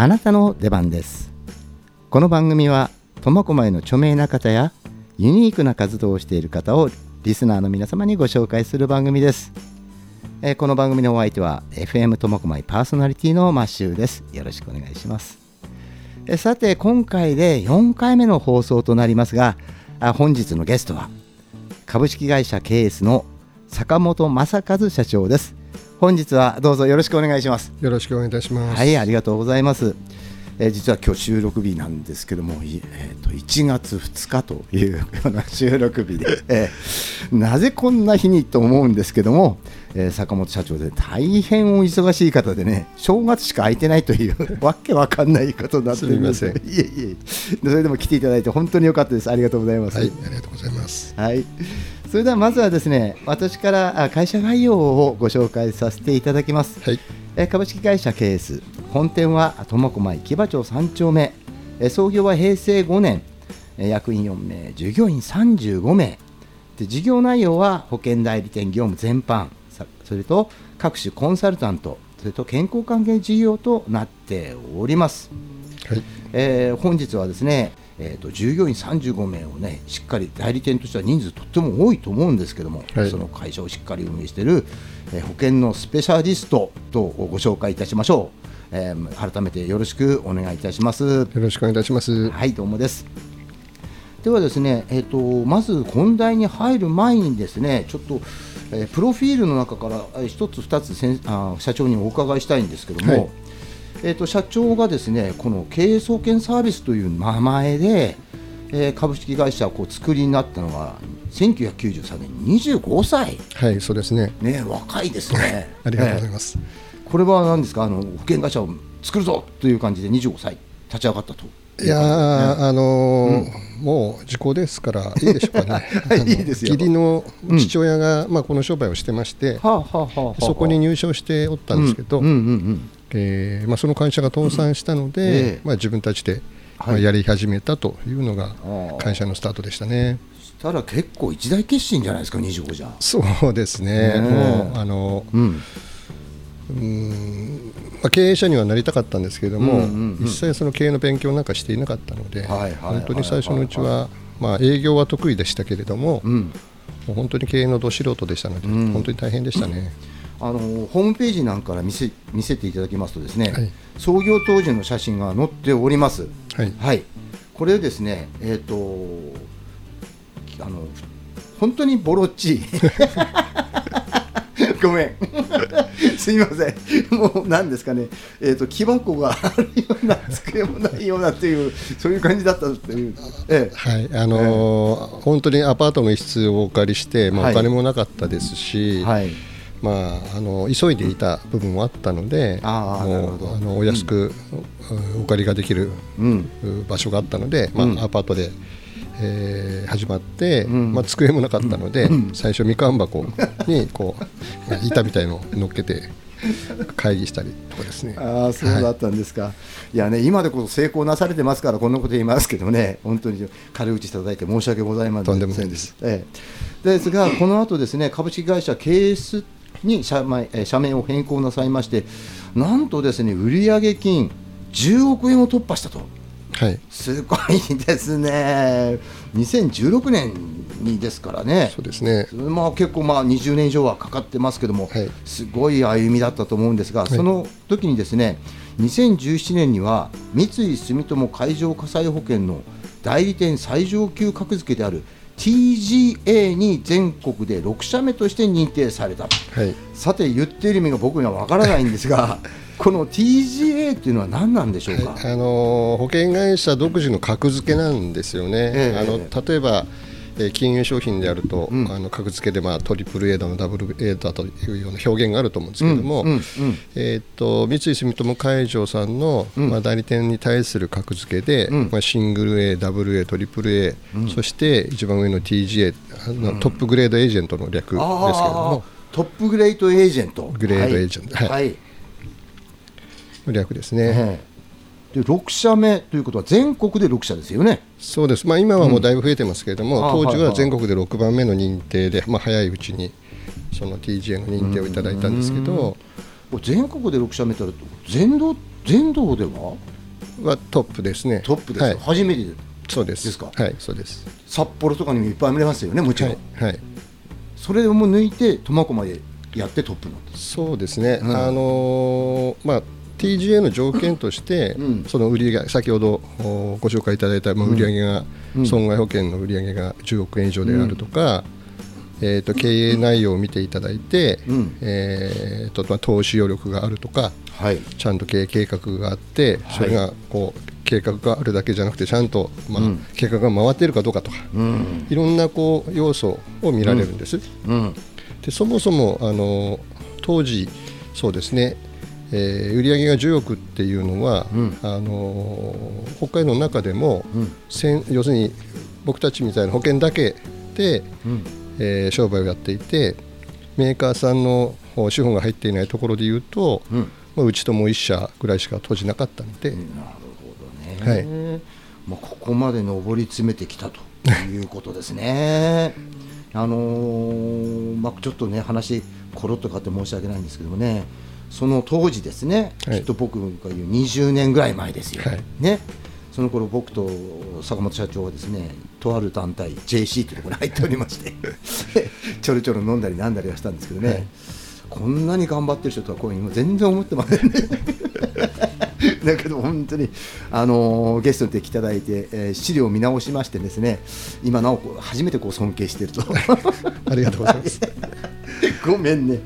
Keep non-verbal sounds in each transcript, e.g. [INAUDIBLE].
あなたの出番です。この番組は苫小牧の著名な方やユニークな活動をしている方をリスナーの皆様にご紹介する番組です、えーこの番組のお相手は FM 苫小牧パーソナリティのマッシューです。よろしくお願いします。えーさて今回で4回目の放送となりますがあ本日のゲストは株式会社ケースの坂本正和社長です。本日はどうぞよろしくお願いしますよろしくお願いいたします。はい、ありがとうございます。えー実は今日収録日なんですけども、いえー、と1月2日というような収録日で、[LAUGHS] えーなぜこんな日にと思うんですけども、えー坂本社長で大変お忙しい方でね、正月しか空いてないという [LAUGHS] わけわかんないことになってるんですよすいえいえ、それでも来ていただいて本当に良かったです。ありがとうございます。はい、ありがとうございます。はい、それではまずはですね私からあ会社概要をご紹介させていただきます、はい、えー株式会社ケース。本店は苫小牧木場町3丁目。えー創業は平成5年。えー役員4名。従業員35名。で事業内容は保険代理店業務全般。さそれと各種コンサルタント。それと健康関係事業となっております。はい、えー本日はですね、えー、と従業員35名をねしっかり代理店としては人数とっても多いと思うんですけども、はい。その会社をしっかり運営している、えー保険のスペシャリストとご紹介いたしましょう、えー改めてよろしくお願いいたします。よろしくお願いいたします。はいどうもです。ではですね、えー、とまず本題に入る前にですねちょっと、えープロフィールの中からえー一つ二つせんあ社長にお伺いしたいんですけども、はいえー、と社長がですねこの経営総研サービスという名前で、えー株式会社をこう作りになったのが1993年25歳。はい、そうですね。ね若いですね。ありがとうございえます。ーこれは何ですか？あの保険会社を作るぞという感じで25歳立ち上がったと。いやー、あのーもう時効ですからいいでしょうかね。[LAUGHS] はいいいですよ。義理の父親が、まあこの商売をしてまして、はあはあはあはあ。そこに入社をしておったんですけど、うんうんうんうんえーまあその会社が倒産したので、ええ。まあ自分たちで、はい。まあやり始めたというのが会社のスタートでしたね。したら結構一大決心じゃないですか25じゃそうですね。もうあのうん。うーんまあ、経営者にはなりたかったんですけれども、うんうんうん。一切その経営の勉強なんかしていなかったので、はいはいはい。本当に最初のうちは、まあ、営業は得意でしたけれども、うん。もう本当に経営のど素人でしたので、うん。本当に大変でしたね。あのホームページなんから見せ見せていただきますとですね、はい。創業当時の写真が載っております。はい、はい。これですねえっ、とあの本当にボロっちい。[LAUGHS] ごめん。[LAUGHS] すみません。もう何ですかね。えっ、と木箱があるような机もないようなっていうそういう感じだったっていう。ええ。はい。あのー本当にアパートの一室をお借りして、まあ、はい。お金もなかったですし、はいまあ、あの急いでいた部分もあったので、あのお安く、お借りができるうん。場所があったので、まあうんアパートで、えー始まって、ん。まあ、机もなかったので、最初みかん箱にこう [LAUGHS] 板みたいのを乗っけて会議したりとかですね。ああそうだったんですか、い、やね今でこそ成功なされてますからこんなこと言いますけどね本当に軽口いただいて申し訳ございませんとんでもないです。ええ、ですがこの後ですね株式会社ケースに社名えー社名を変更なさいましてなんとですね売上金10億円を突破したと。はい。すごいですね。2016年にですからね。そうですね。まあ、結構まあ20年以上はかかってますけども、はい。すごい歩みだったと思うんですが、い。その時にですね2017年には三井住友海上火災保険の代理店最上級格付けである TGA に全国で6社目として認定された。はい。さて言っている意味が僕にはわからないんですが [LAUGHS] この TGA っていうのは何なんでしょうか、あの保険会社独自の格付けなんですよね、ええあの例えば、えー金融商品であると、うん。あの格付けで、まあ、トリプル A だのダブル A だというような表現があると思うんですけれども、うんうんうん。えーっと三井住友海上さんの、うん。まあ、代理店に対する格付けで、うん。まあ、シングル A、ダブル A、トリプル A、そして一番上の TGA、あのトップグレードエージェントの略ですけれども、トップグレードエージェント。グレードエージェント。はい、はい。はい。略ですね。ええで6社目ということは全国で6社ですよね。そうです、まあ、今はもうだいぶ増えてますけれども、うんあ当時は全国で6番目の認定で、まあ、早いうちにその TGA の認定をいただいたんですけど、全国で6社目ってあると全道っ全道では？はトップですね。トップです、はい、初めてそうです。ですか？はいそうです。札幌とかにもいっぱい見れますよねもちろん、はい、はい、それをも抜いて苫小牧でやってトップなんですそうですね、うん。あのーまあ TGA の条件として、うん。その売り上げ先ほどおご紹介いただいた、まあ、売り上げが、うん。損害保険の売り上げが10億円以上であるとか、えー、と経営内容を見ていただいて、うん。えーとまあ、投資余力があるとかはい。ちゃんと経営計画があってそれがこう計画があるだけじゃなくてちゃんと、まあうん。計画が回っているかどうかとかうん。いろんなこう要素を見られるんです。うん。でそもそもあの当時そうですね、えー売上が10億っていうのは、うん。あの北海道の中でも、うん。要するに僕たちみたいな保険だけで、うん。えー商売をやっていてメーカーさんのお資本が入っていないところでいうと、うん。まあ、うちともう1社ぐらいしか閉じなかったので、なるほどね、まあ、ここまで上り詰めてきたと [LAUGHS] いうことですね。あのーまあ、ちょっとね話コロッとかって申し訳ないんですけどもねその当時ですね、はい。きっと僕が言う20年ぐらい前ですよ、はい。ね、その頃僕と坂本社長はですねとある団体 JC というところに入っておりまして [LAUGHS] ちょろちょろ飲んだりなんだりはしたんですけどね、はい。こんなに頑張ってる人とはこういうの全然思ってませんね。[LAUGHS] だけど本当に、あのーゲストに来ていただいて、えー資料を見直しましてですね今なお初めてこう尊敬していると。[LAUGHS] ありがとうございます。ごめんね。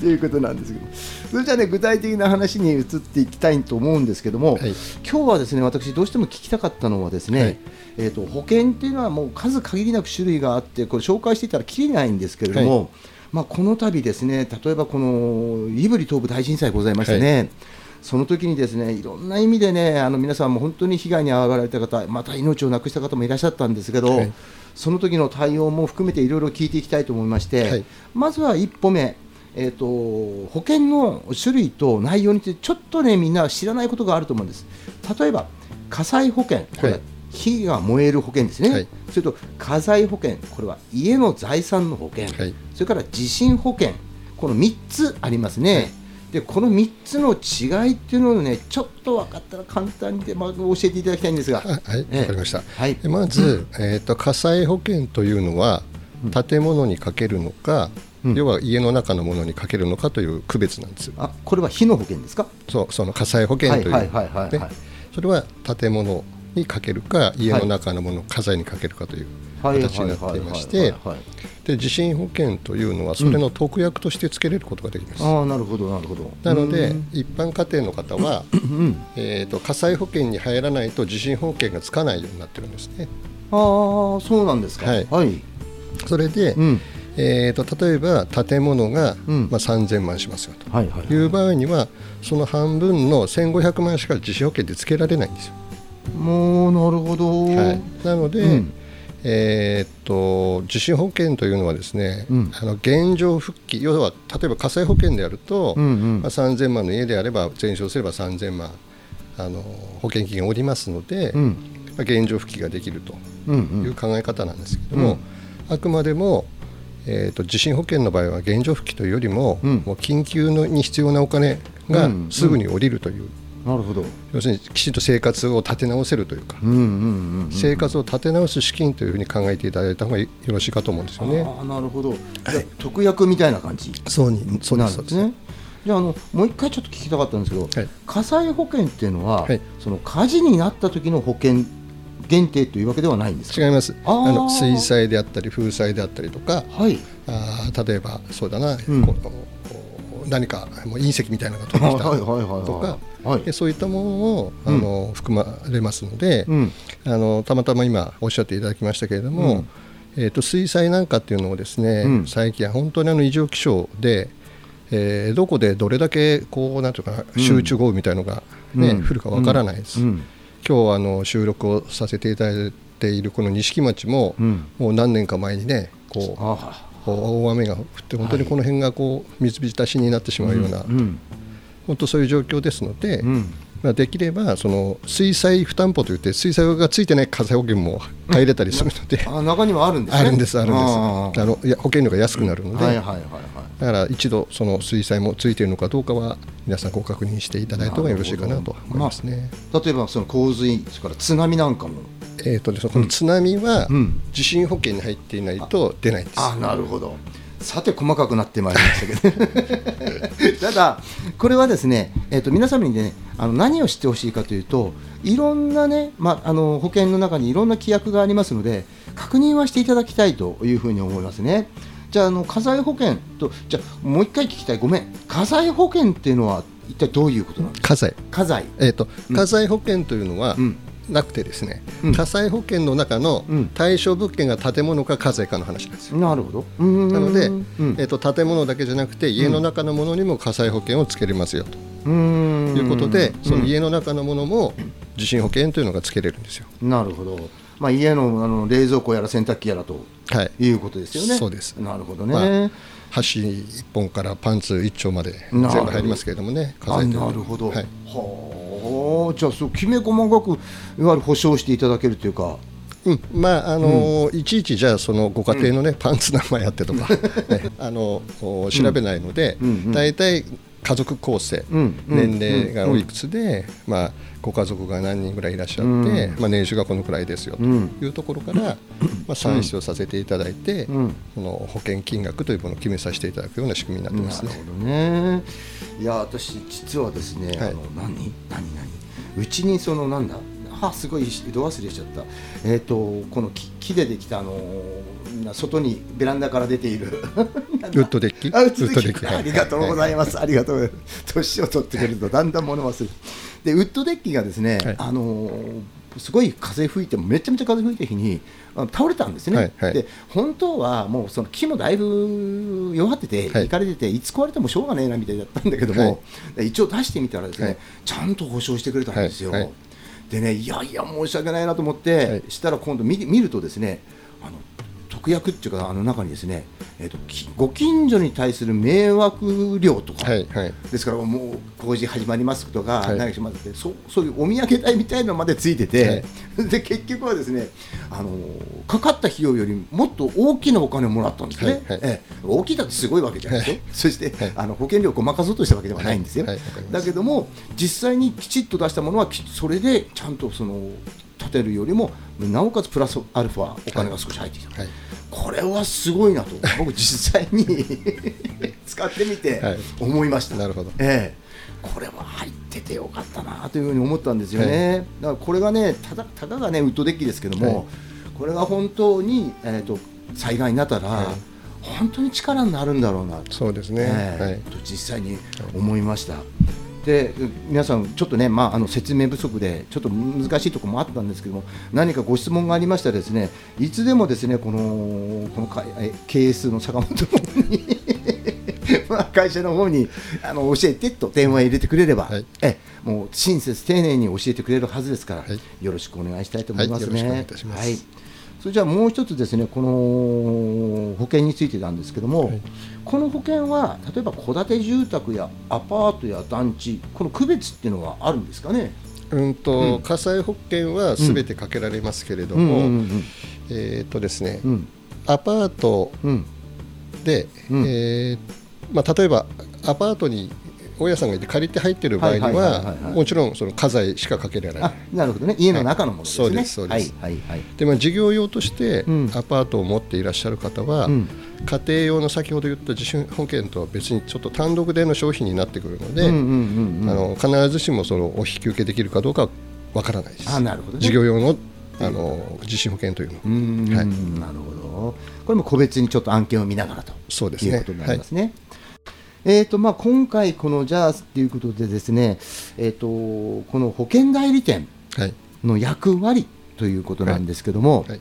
ということなんですけどそれじゃあね具体的な話に移っていきたいと思うんですけども、はい。今日はですね私どうしても聞きたかったのはですね、はい。えー、と保険っていうのはもう数限りなく種類があってこれ紹介していたらきりないんですけれども、はまあ、この度ですね例えばこの胆振東部大震災ございましてね、その時にですねいろんな意味でねあの皆さんも本当に被害に遭われた方また命を亡くした方もいらっしゃったんですけど、はい。その時の対応も含めていろいろ聞いていきたいと思いまして、はい。まずは一歩目、えー、と保険の種類と内容についてちょっとねみんな知らないことがあると思うんです。例えば火災保険これははい。火が燃える保険ですね、はい。それと家財保険これは家の財産の保険、はい。それから地震保険この3つありますね、でこの3つの違いっていうのをねちょっと分かったら簡単にで、まあ、教えていただきたいんですが。はい、わえ。えかりました。はい。でまず、えー、と火災保険というのは建物にかけるのか、うん。要は家の中のものにかけるのかという区別なんですあこれは火の保険ですか？そうその火災保険という、はいはいはいはいねはい。それは建物にかけるか家の中のものを火災にかけるかというはい形になっていましはいてで地震保険というのはそれの特約として付けれることができます、ああなるほどなるほど。なのでうん。一般家庭の方は、うん。えー、と火災保険に入らないと地震保険がつかないようになってるんですね。ああそうなんですか。はい。はい。それで、うんえー、と例えば建物が、うん。まあ、3000万しますよと。はいはいい。う場合にはその半分の1500万しか地震保険で付けられないんですよ。もうなるほど。はい、なので、うん。えーっと地震保険というのはですね、うん。あの現状復帰要は例えば火災保険であると、うんうん。まあ、3000万の家であれば全焼すれば3000万あの保険金がおりますので、うん。まあ、現状復帰ができるとうんういうん考え方なんですけども、あくまでも、えー、と地震保険の場合は現状復帰というよりも,、うん。もう緊急のに必要なお金がうん。すぐに降りるという、なるほど。要するにきちんと生活を立て直せるというか、うんうんうんうん生活を立て直す資金というふうに考えていただいた方がよろしいかと思うんですよね。ああなるほど。特約みたいな感じ。そうにそうですなんです。ねじゃああのもう一回ちょっと聞きたかったんですけど、はい。火災保険っていうのは、はい。その火事になった時の保険限定というわけではないんですか？違います。あの水災であったり風災であったりとかはい。あー例えばそうだな、うん。何かもう隕石みたいなのが飛んできたとかはいでそういったものをあの、含まれますので、うん。あのたまたま今おっしゃっていただきましたけれども、えー、と水災なんかっていうのをですね、うん。最近は本当にあの異常気象で、えーどこでどれだけこうなんていうかなうん。集中豪雨みたいのが、ねうん。降るかわからないです、うん今日あの収録をさせていただいているこの錦町も、うん。もう何年か前にねこう大雨が降って本当にこの辺がこう水浸しになってしまうような、ん本当そういう状況ですので、うん。まあ、できればその水災負担保といって水災がついてない火災保険も入れたりするので、[LAUGHS] あ中にはあるんですね。あるんですあるんです。あのいや保険料が安くなるので、はいはいはいはいだから一度その水災もついているのかどうかは皆さんご確認していただいた方がよろしいかなと思いますね。例えばその洪水それから津波なんかもえーとですねこの津波はうん地震保険に入っていないと出ないんです。あなるほどさて細かくなってまいりましたけどただこれはですね、えー、と皆様にねあの何を知ってほしいかというといろんなね、まあ、あの保険の中にいろんな規約がありますので確認はしていただきたいというふうに思いますねじゃああの火災保険とじゃあもう一回聞きたい。ごめん。火災保険っていうのは一体どういうことなんですか？火災火災えー、とうん。火災保険というのはうん。なくてですね、うん。火災保険の中のうん。対象物件が建物か火災かの話なんですよ。なるほど。ななので、うん。えー、と建物だけじゃなくて家の中のものにも火災保険をつけれますよと。うん。いうことで、そのうん。家の中のものも地震保険というのがつけれるんですよ。なるほど、まあ、家のあの冷蔵庫やら洗濯機やらとはい。いうことですよね。そうです。なるほどね。まあ箸1本からパンツ1丁まで全部入りますけれどもね、火あ災というのはなるほど。はい。はあ、じゃあそうきめ細かくいわゆる保証していただけるというか。うん、まああのいちいちじゃあそのご家庭のね、パンツ何枚あってとか、ね、あのお調べないので、うんうん。大体家族構成、年齢がおいくつで、まあ、ご家族が何人ぐらいいらっしゃって、うん。まあ、年収がこのくらいですよとうん。いうところから、[COUGHS] まあ、算出をさせていただいて、うん。この保険金額というものを決めさせていただくような仕組みになってますね。なるほどね。いや私実はですね、はい。あの何？何？何？うちにそのなんだ？あすごいど忘れしちゃった。えっ、とこの木木でできたあのみんな外にベランダから出ている。[LAUGHS] ウッドデッキ？あ、うつできはい。ありがとうございます。ありがとう。年を取ってくるとだんだん物忘れる。で、ウッドデッキがですね、はい。あのーすごい風吹いてもめちゃめちゃ風吹いた日に倒れたんですね、はい。はい。で本当はもうその木もだいぶ弱ってて、はい。いかれてていつ壊れてもしょうがねえなみたいだったんだけども、で一応出してみたらですね、はい。ちゃんと保証してくれたんですよ、はい。はい。でねいやいや申し訳ないなと思って、はい。したら今度見見るとですねあの特約っていうかあの中にですね、えー、ときご近所に対する迷惑料とか、はいはい。ですからもう工事始まりますとか、はい。何かしますってそうそういうお土産代みたいなのまでついてて、[LAUGHS] で結局はですねあのかかった費用よりもっと大きなお金をもらったんですね、はいはい。ええ。大きいだってすごいわけじゃないですよ、はい。そして、はい。あの保険料をごまかそうとしたわけではないんですよ、だけども実際にきちっと出したものはきそれでちゃんとその立てるよりもなおかつプラスアルファお金が少し入ってきた、はい。これはすごいなと。僕実際に [LAUGHS] 使ってみてはい。思いました、なるほど。ええ。これは入っててよかったなというふうに思ったんですよね、だからこれがねただたかがねウッドデッキですけども、はい。これが本当に、えー、と災害になったら、はい。本当に力になるんだろうなと。そうですね、ええ。はい。と実際に思いました。で皆さん、ちょっとね、まあ、あの説明不足でちょっと難しいところもあったんですけども何かご質問がありましたらですねいつでもですねこのこの経営数の坂本に [LAUGHS] まあ会社の方にあの教えてと電話入れてくれれば、はい。えもう親切丁寧に教えてくれるはずですから、はい。よろしくお願いしたいと思いますね。はいよろしくお願いいたします。はいそれじゃあもう一つですねこの保険についてなんですけども、はい。この保険は例えば戸建て住宅やアパートや団地この区別っていうのはあるんですかね？うんと、うん。火災保険はすべてかけられますけれどうんも、うんえっ、とですね、うん。アパートうん。で、うん。えーまあ、例えばアパートに大家さんがいて借りて入ってる場合にはいはいはいははいはい。もちろんその家財しかかけられない。あなるほどね。家の中のものですね。はいそうですそうです。はいはいはい。で、まあ、事業用としてうん。アパートを持っていらっしゃる方は、うん。家庭用の先ほど言った地震保険とは別にちょっと単独での商品になってくるので、うんうんうんうん。あの必ずしもそのお引き受けできるかどうかはわからないです。あなるほどね。事業用のあの地震保険というの。はうーんはい。なるほど。これも個別にちょっと案件を見ながらとそうですねいうことになりますね。えーとまあ、今回、このじゃあということでですね、えー、とこの保険代理店はい。の役割ということなんですけども、はい。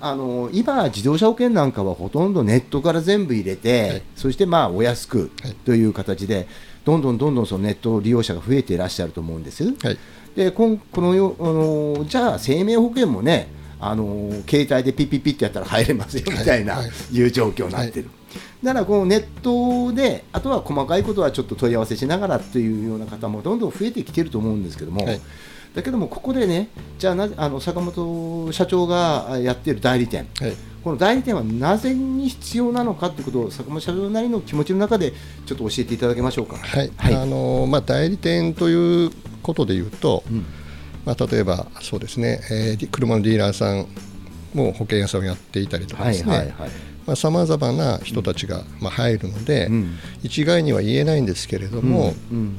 あの今、自動車保険なんかはほとんどネットから全部入れて、はい。そしてまあお安くはい。という形で、どんどんどんどんそのネット利用者が増えていらっしゃると思うんです。はい。でこんこのよあのじゃあ生命保険もねあの携帯でピッピッピッってやったら入れますよみたいな、いう状況になってる、だからこのネットであとは細かいことはちょっと問い合わせしながらというような方もどんどん増えてきてると思うんですけども、はい。だけどもここでねじゃあなあの坂本社長がやっている代理店。はい。この代理店はなぜに必要なのかということを坂本社長なりの気持ちの中でちょっと教えていただけましょうか。はい。はい。あのまあ、代理店ということでいうと、うん。まあ、例えばそうですね、えー車のディーラーさんも保険屋さんをやっていたりとかですね、はいはいまあ、さまざまな人たちが、まあ、入るので、うん。一概には言えないんですけれども、うん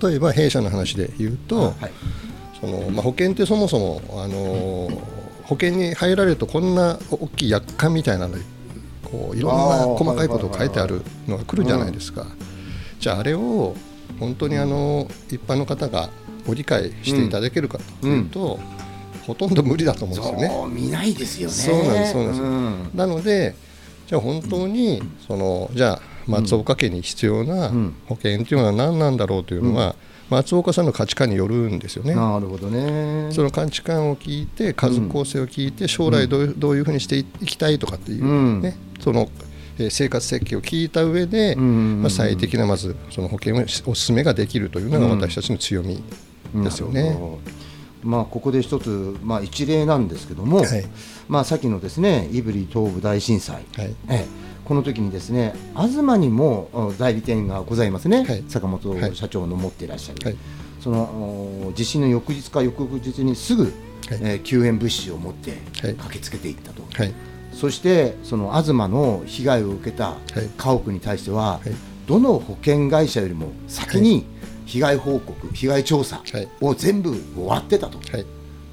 例えば弊社の話で言うと、はい。そのまあ、保険ってそもそも、あのー保険に入られるとこんな大きい約款みたいなのこういろんな細かいことが書いてあるのが来るじゃないですか。じゃああれを本当にあの一般の方がご理解していただけるかというと、ほとんど無理だと思うんですよね。見ないですよね。そうなんですそうなんです。ん。なのでじゃあ本当にそのじゃあ松岡家に必要なうん。保険というのは何なんだろうというのは、松岡さんの価値観によるんですよね。なるほどね。その価値観を聞いて家族構成を聞いて将来どういうどういうふうにしていきたいとかっていう、うん。ね。そのえー生活設計を聞いた上で、うんまあ、最適なまずその保険をお勧めができるというのが私たちの強みですよね。まあ、ここで一つ、まあ、一例なんですけども、はい。まあ、さっきのですね胆振東部大震災、はい。ええ。この時にですね東にもお代理店がございますね、はい。坂本はい。社長の持っていらっしゃる、はい。そのお地震の翌日か翌々日にすぐ、えー救援物資を持ってはい。駆けつけていったと、はい。そしてその東の被害を受けたはい。家屋に対しては、はい。どの保険会社よりも先に被害報告、被害調査はい。を全部終わってたと、はい。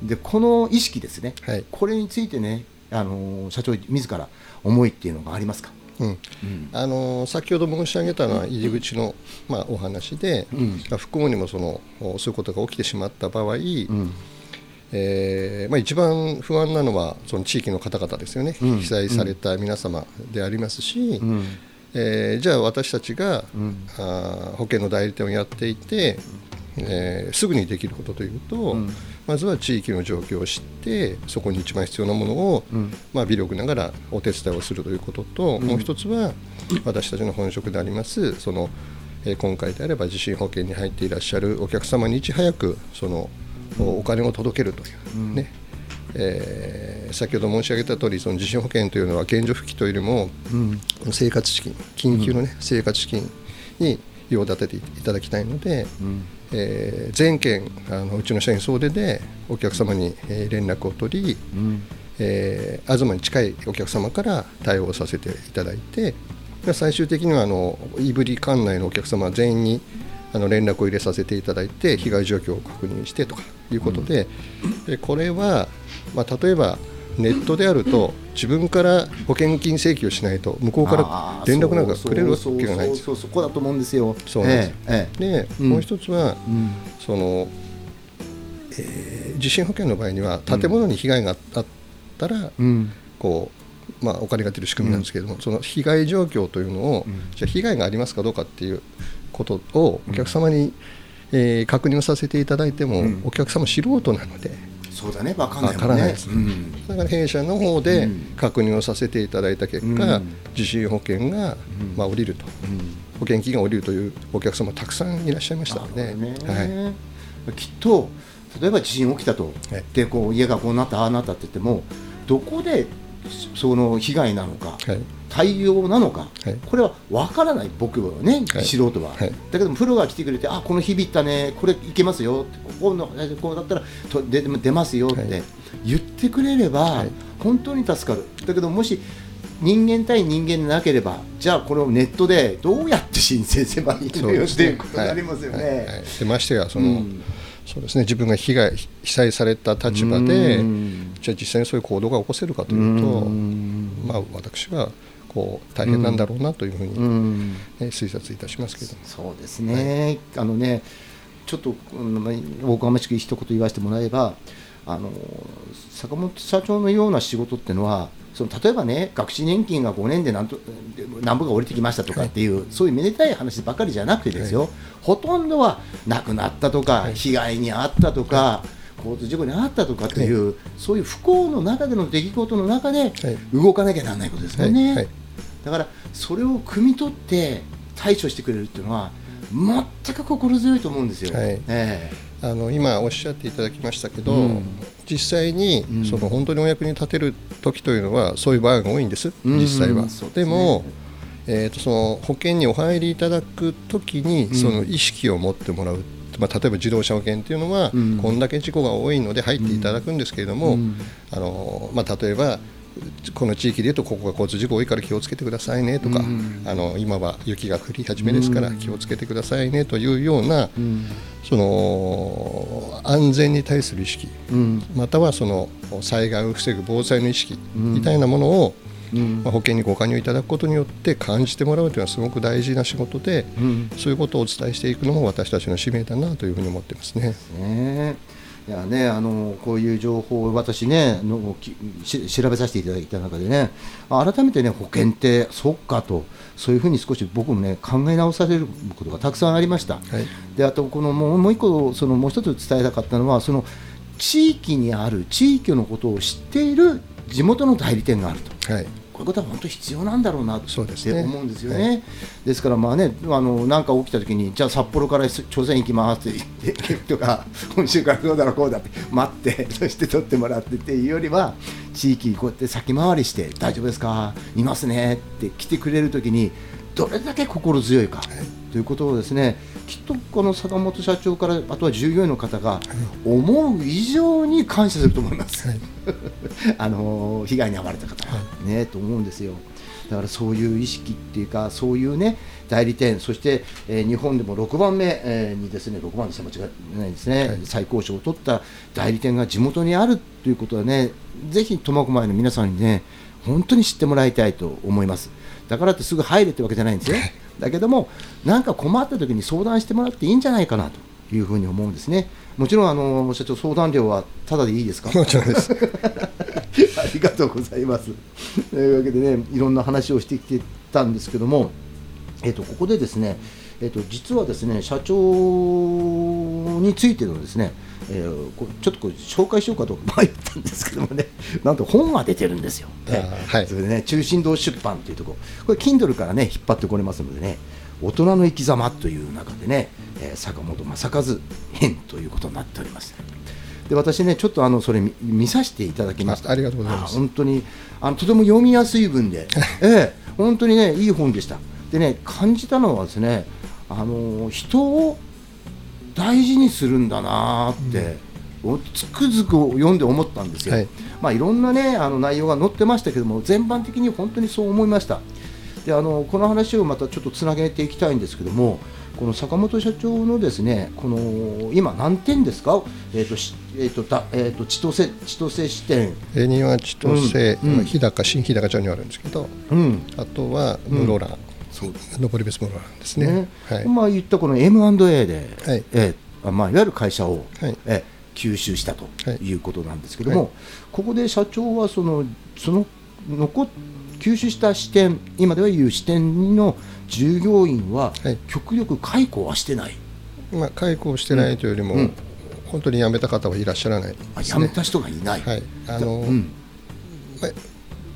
でこの意識ですね、はい。これについてね、あのー社長自ら思いっていうのがありますか？うん。あの先ほど申し上げたのは入り口の、まあ、お話で、うん。まあ不幸にもそのそういうことが起きてしまった場合、うん。えーまあ、一番不安なのはその地域の方々ですよね、うん。被災された皆様でありますし、うんえーじゃあ私たちが、うん。あー保険の代理店をやっていて、えーすぐにできることというと、うん。まずは地域の状況を知ってそこに一番必要なものを、うん。まあ、微力ながらお手伝いをするということと、もう一つは私たちの本職でありますその、えー今回であれば地震保険に入っていらっしゃるお客様にいち早くそのおお金を届けるという、ねえー先ほど申し上げた通りその地震保険というのは現状復帰というよりもうん。生活資金緊急の、ね生活資金に用立てていただきたいので、うん。えー全件あのうちの社員総出でお客様に、えー連絡を取り、うん。えー東に近いお客様から対応させていただいてで最終的にはあの飯振管内のお客様全員にあの連絡を入れさせていただいて被害状況を確認してとかいうことで,、でこれは、まあ、例えばネットであると自分から保険金請求しないと向こうから連絡なんかくれるわけがないんですよ。そこだと思うんですよ。そうですえええで、うん。もう一つはえうん。その、えー地震保険の場合には建物に被害があったら、うん。こうまあ、お金が出る仕組みなんですけれども、その被害状況というのを、うん。じゃあ被害がありますかどうかっていうことをお客様に、えー確認をさせていただいても、うん。お客様素人なのでそうだね、わかんないね。わからないです。うん。だから弊社の方でうん。確認をさせていただいた結果、うん。地震保険が、うん。まあ、降りると。うん。保険金が降りるというお客様たくさんいらっしゃいましたので、ね。はい、きっと例えば地震起きたと、はい。でこう家がこうなったああなったって言ってもどこでその被害なのか、はい。対応なのか、はい。これは分からない僕はね、はい。素人は、はい。だけどもプロが来てくれてあこの響いたねこれいけますよここのこうだったらと出出ますよっはい。て言ってくれれば、はい。本当に助かる。だけどもし人間対人間でなければじゃあこれをネットでどうやって申請すればいいのよっていうことになりますよね。でましてやその、うんそうですね。自分が被害被災された立場で、うん。じゃあ実際にそういう行動が起こせるかというと、うん。まあ、私はこう大変なんだろうなというふうに、うん。ね推察いたしますけども。そうですね、あのね、ちょっと、うんまあおこがましく一言言わせてもらえば、あの坂本社長のような仕事っていうのは、その例えばね、学資年金が5年でなんと何ぼが降りてきましたとかっていう、そういうめでたい話ばかりじゃなくてですよ、ほとんどは亡くなったとか、被害に遭ったとか、交通事故に遭ったとかっていう、そういう不幸の中での出来事の中ではい。動かなきゃならないことですもんね。はい。はい。だからそれを汲み取って対処してくれるっていうのは全く心強いと思うんですよ。はいえあの今おっしゃっていただきましたけど、うん。実際にうん。その本当にお役に立てる時というのはそういう場合が多いんです、うん。実際は。そうですね。でも、えー、とその保険にお入りいただく時にん。その意識を持ってもらう、まあ、例えば自動車保険というのは、うん。こんだけ事故が多いので入っていただくんですけれども、うん。あのまあ、例えばこの地域でいうとここが交通事故多いから気をつけてくださいねとか、うん。あの今は雪が降り始めですからうん。気をつけてくださいねというような、うん。その安全に対する意識うん。またはその災害を防ぐ防災の意識うんみたいなものを、うん。まあ、保険にご加入いただくことによって感じてもらうというのはすごく大事な仕事でうん。そういうことをお伝えしていくのも私たちの使命だなというふうに思ってますね。ねいやねあのこういう情報を私ねの調べさせていただいた中でね改めてね保険ってそっかとそういうふうに少し僕もね考え直されることがたくさんありました。はいであとこのもうもう一個そのもう一つ伝えたかったのはその地域にある地域のことを知っている地元の代理店があると。はいこういうことは本当必要なんだろうなってそうですね。思うんですよね。はですからまあねあのなんか起きた時にじゃあ札幌から朝鮮行きますって言って [LAUGHS] とか今週からどうだろうこうだって待って [LAUGHS] そして取ってもらってっていうよりは地域にこうやって先回りして大丈夫ですか？いますねって来てくれる時にどれだけ心強いか。ということをですねきっとこの坂本社長からあとは従業員の方が思う以上に感謝すると思います。はい [LAUGHS] あの被害に遭われた方はね、と思うんですよ。だからそういう意識っていうか、そういうね代理店、そして、えー日本でも6番目、えーにですね6番でした間違いないですね、はい最高賞を取った代理店が地元にあるということはね、ぜひ苫小牧の皆さんにね、本当に知ってもらいたいと思います。だからってすぐ入れってわけじゃないんですよ。だけども、なんか困った時に相談してもらっていいんじゃないかなというふうに思うんですね。もちろんあの社長相談料はただでいいですか？もちろんです。[LAUGHS] ありがとうございます。というわけでね、いろんな話をしてきてたんですけども、えっとここでですね、えっと実はですね社長についてのですね、えーこうちょっとこう紹介しようかと迷ったんですけどもね、[LAUGHS] なんと本が出てるんですよ。あーはい。それでね、中心堂出版というとこ。ろ、これ Kindle からね引っ張ってこれますのでね、大人の生き様という中でね、えー坂本正和編ということになっております。で私ねちょっとあのそれ見見させていただきました。あありがとうございます。あ本当にあのとても読みやすい文で、[LAUGHS] ええ本当にねいい本でした。でね感じたのはですねあの人を大事にするんだなーって、おつくづく読んで思ったんですよ、はい。まあいろんなねあの内容が載ってましたけども全般的に本当にそう思いました。であのこの話をまたちょっとつなげていきたいんですけどもこの坂本社長のですねこの今何点ですか？えっ、としえっ、とだえっ、と千歳千歳支店。恵庭千歳、うん。うん。日高新日高町にあるんですけど、うん。あとは室蘭、そう登別室蘭ですね。ね。はい。まあ言ったこの M&A で、はい。えーあまあ、いわゆる会社を、はい。えー吸収したとはいいうことなんですけども、はい。ここで社長はそのその残っ吸収した支店今ではいう支店の従業員は、はい。極力解雇はしてない。まあ解雇してないというよりも、うん。うん。本当に辞めた方はいらっしゃらないね。あ辞めた人がいない。はい。あの、うん。まあ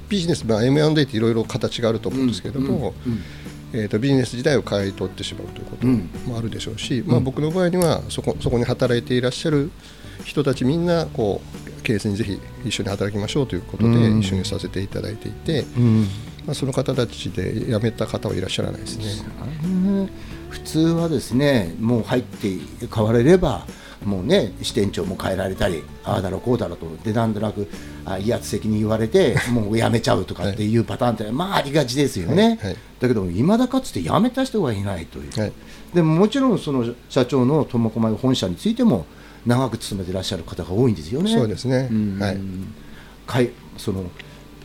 ビジネス、まあ、M&A っていろいろ形があると思うんですけども、うん。うんえー、とビジネス自体を買い取ってしまうということうん。もあるでしょうし、まあ、僕の場合にはそこそこに働いていらっしゃる人たちみんなこうケースにぜひ一緒に働きましょうということでうん。一緒にさせていただいていて、うん。まあ、その方たちで辞めた方はいらっしゃらないですね。うん普通はですねもう入って変われればもうね支店長も変えられたりああだろうこうだろうとでなんとなくあ威圧的に言われてもう辞めちゃうとかっていうパターンってまあありがちですよね、はい。はい。だけどいまだかつて辞めた人がいないという、はい。でももちろんその社長の苫小牧本社についても長く勤めていらっしゃる方が多いんですよね。そうですね。うん。はい。かいその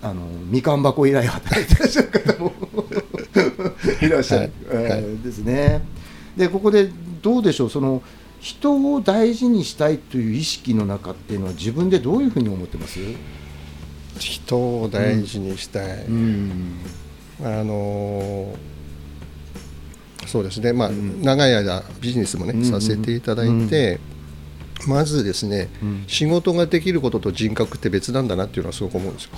あのみかん箱以来働いてらっしゃる方も [LAUGHS] いらっしゃる、はい。えーはいですね。でここでどうでしょう？その人を大事にしたいという意識の中っていうのは自分でどういうふうに思ってます？人を大事にしたい、うん。あのーそうですね、まあうん。長い間ビジネスもね、うんうんさせていただいて、まずですね、うん。仕事ができることと人格って別なんだなっていうのはすごく思うんですよ。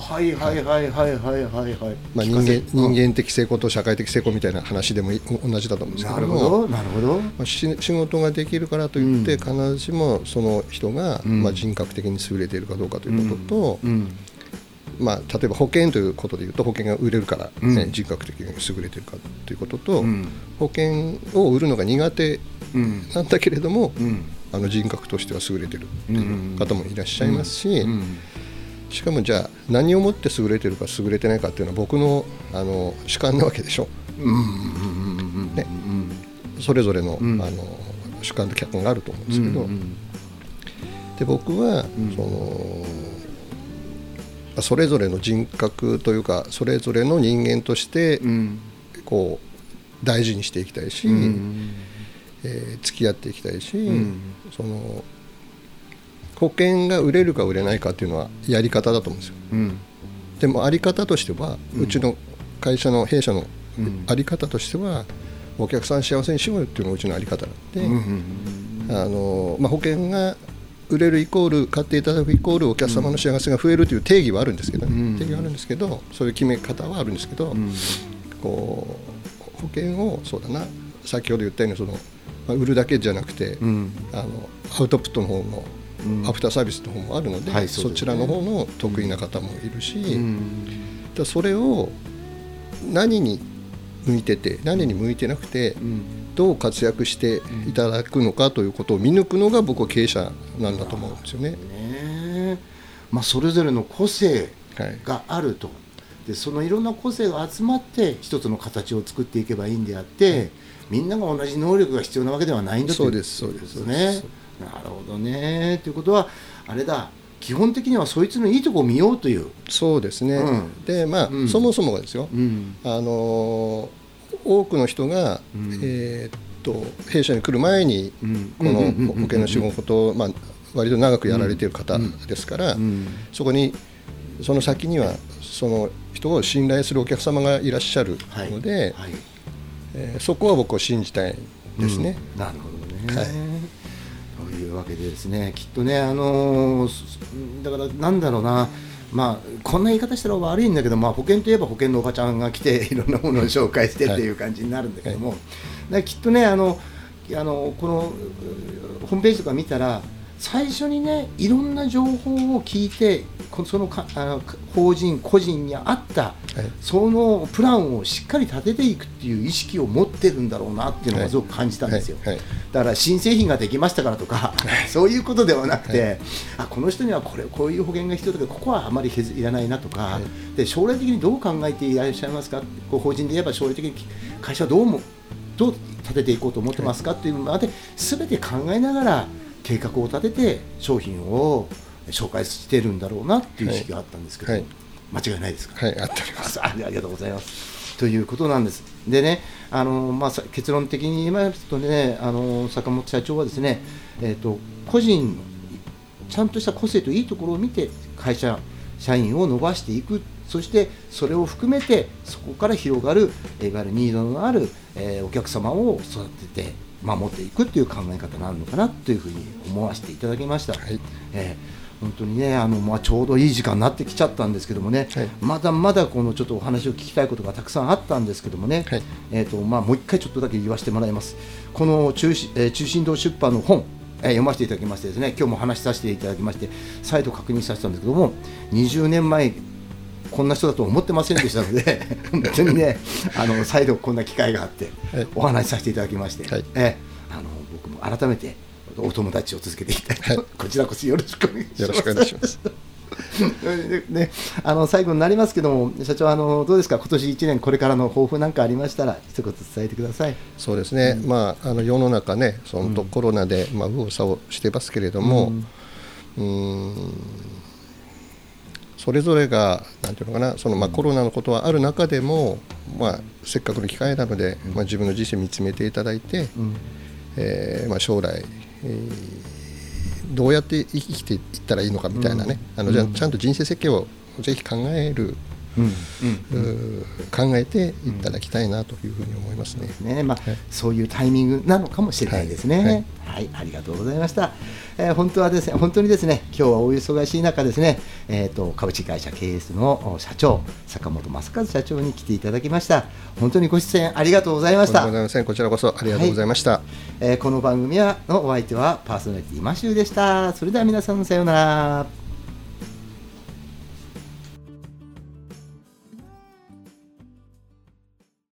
ははいはいはいはいはいはいはい。まあ、人間人間的成功と社会的成功みたいな話でも同じだと思うんですけど。もなるほどなるほど、まあ、仕事ができるからといって、必ずしもその人が、まあ、人格的に優れているかどうかということと、まあ、例えば保険ということでいうと保険が売れるから、ね人格的に優れているかということと、保険を売るのが苦手なんだけれども、あの人格としては優れてるっていう方もいらっしゃいますし、しかもじゃあ何をもって優れてるか優れてないかっていうのは僕のあの主観なわけでしょ。ね、それぞれの,、あの主観と客観があると思うんですけど、で僕は、そのそれぞれの人格というかそれぞれの人間として、こう大事にしていきたいし、えー、付き合っていきたいし、その保険が売れるか売れないかっていうのはやり方だと思うんですよ、うん、でもあり方としては、うちの会社の弊社のあり方としては、お客さん幸せにしようよっていうのがうちのあり方なんで、あのまあ、保険が売れるイコール買っていただくイコールお客様の幸せが増えるという定義はあるんですけど、ね、定義はあるんですけどそういう決め方はあるんですけど、こう保険をそうだな先ほど言ったようにその、まあ、売るだけじゃなくて、あのアウトプットの方のアフターサービスの方もあるのではいそちらの方の得意な方もいるし、うん、それを何に向いてて何に向いてなくて、うん、どう活躍していただくのかということを見抜くのが僕は経営者なんだと思うんですよね。ねまあ、それぞれの個性があると、はい、でそのいろんな個性が集まって一つの形を作っていけばいいんであって、はい、みんなが同じ能力が必要なわけではないんだということですね。なるほどね。ということはあれだ。基本的にはそいつのいいとこを見ようという。そうですね、うん、でまあ、うん、そもそもがですよ、うん、あの多くの人が、えー、っと弊社に来る前に、この保険の仕事を、まあ、割と長くやられている方ですから、そこにその先にはその人を信頼するお客様がいらっしゃるので、はい。はい、えー、そこは僕は信じたいですね。なるほどね、はいいうわけでですねきっとねあのだからなんだろうなまあ、こんな言い方したら悪いんだけど、まあ、保険といえば保険のおばちゃんが来て [LAUGHS] いろんなものを紹介してっていう感じになるんだけども、はい、きっとねあのあのこのホームページとか見たら最初にねいろんな情報を聞いてそのかあの法人個人に合った、はい、そのプランをしっかり立てていくっていう意識を持ってるんだろうなっていうのがすごく感じたんですよ、はい。はい、だから新製品ができましたからとか、そういうことではなくて、あこの人にはこれこういう保険が必要だけどここはあまりいらないなとか、で将来的にどう考えていらっしゃいますか？こう法人で言えば将来的に会社はどうもどう立てていこうと思ってますか？っていうのまで全て考えながら計画を立てて商品を紹介してるんだろうなっていう意識があったんですけど、はい、間違いないですか？はい、あっております。[LAUGHS] ありがとうございます。ということなんです。でねあの、まあ、結論的に言いますとねあの坂本社長はですね、えーと、個人ちゃんとした個性といいところを見て会社社員を伸ばしていく。そしてそれを含めてそこから広がるいわゆるニードのある、えー、お客様を育てて守っていくっていう考え方なのかなというふうに思わせていただきました。はい、えー本当にねあの、まあ、ちょうどいい時間になってきちゃったんですけどもね、はい、まだまだこのちょっとお話を聞きたいことがたくさんあったんですけどもね、はい、えーとまあ、もう一回ちょっとだけ言わせてもらいます。この中,、えー、中心堂出版の本えー、読ませていただきましてですね今日も話しさせていただきまして再度確認させたんですけども20年前こんな人だと思ってませんでしたので [LAUGHS] 本当にねあの再度こんな機会があってお話しさせていただきまして、はい、えー、あの僕も改めてお友達を続けていきたい。と、はい、[LAUGHS] こちらこそよろしくお願いします。よろしくお願いします。[LAUGHS] ね、あの最後になりますけども社長あのどうですか？今年1年これからの抱負なんかありましたら一言伝えてください。そうですね、うん、まああの世の中ねそのコロナで、まあ、右往左往してますけれども、うん、うんそれぞれがなんていうのかなその、まあ、コロナのことはある中でも、まあ、せっかくの機会なので、まあ、自分の自身見つめていただいて、うん、えー、まあ、将来えー、どうやって生きていったらいいのかみたいなね、うん、あのじゃちゃんと人生設計をぜひ考える考えていただきたいなというふうに思いますね。ねまあ、はい、そういうタイミングなのかもしれないですね。はい、はい、ありがとうございました。えー、本当はですね、本当にですね、今日はお忙しい中ですね、えっ、ー、と株式会社 KS の社長坂本正和社長に来ていただきました。本当にご出演ありがとうございました。こちらこそありがとうございました。はい、えー、この番組はのお相手はパーソナリティマシューでした。それでは皆さんさようなら。